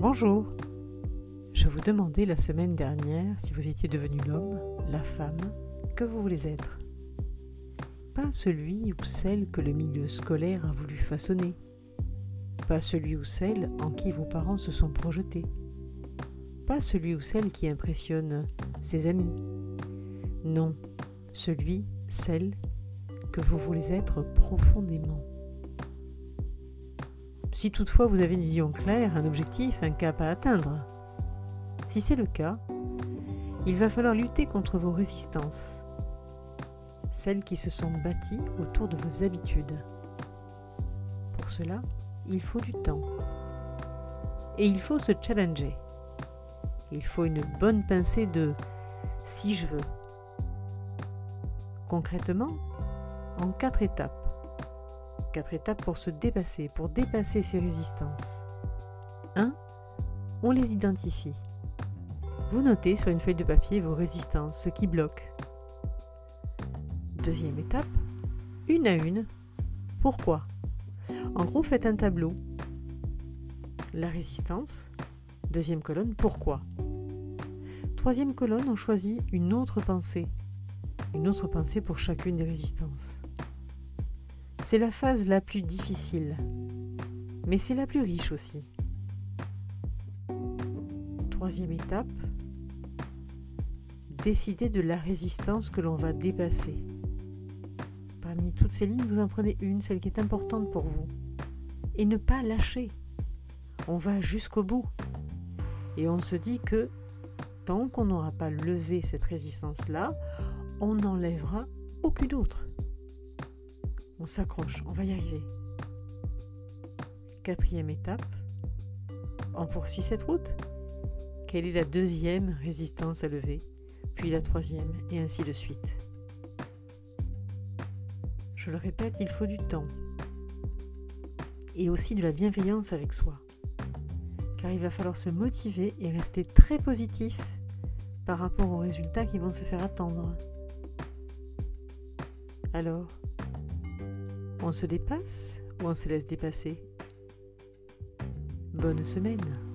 Bonjour. Je vous demandais la semaine dernière si vous étiez devenu l'homme, la femme, que vous voulez être. Pas celui ou celle que le milieu scolaire a voulu façonner. Pas celui ou celle en qui vos parents se sont projetés. Pas celui ou celle qui impressionne ses amis. Non, celui, celle que vous voulez être profondément. Si toutefois vous avez une vision claire, un objectif, un cap à atteindre. Si c'est le cas, il va falloir lutter contre vos résistances, celles qui se sont bâties autour de vos habitudes. Pour cela, il faut du temps. Et il faut se challenger. Il faut une bonne pincée de si je veux. Concrètement, en quatre étapes. Quatre étapes pour se dépasser, pour dépasser ces résistances. 1. On les identifie. Vous notez sur une feuille de papier vos résistances, ce qui bloque. Deuxième étape, une à une. Pourquoi? En gros, faites un tableau. La résistance. Deuxième colonne, pourquoi? Troisième colonne, on choisit une autre pensée. Une autre pensée pour chacune des résistances. C'est la phase la plus difficile, mais c'est la plus riche aussi. Troisième étape, décider de la résistance que l'on va dépasser. Parmi toutes ces lignes, vous en prenez une, celle qui est importante pour vous. Et ne pas lâcher. On va jusqu'au bout. Et on se dit que tant qu'on n'aura pas levé cette résistance-là, on n'enlèvera aucune autre. On s'accroche, on va y arriver. Quatrième étape, on poursuit cette route. Quelle est la deuxième résistance à lever Puis la troisième, et ainsi de suite. Je le répète, il faut du temps. Et aussi de la bienveillance avec soi. Car il va falloir se motiver et rester très positif par rapport aux résultats qui vont se faire attendre. Alors, on se dépasse ou on se laisse dépasser? Bonne semaine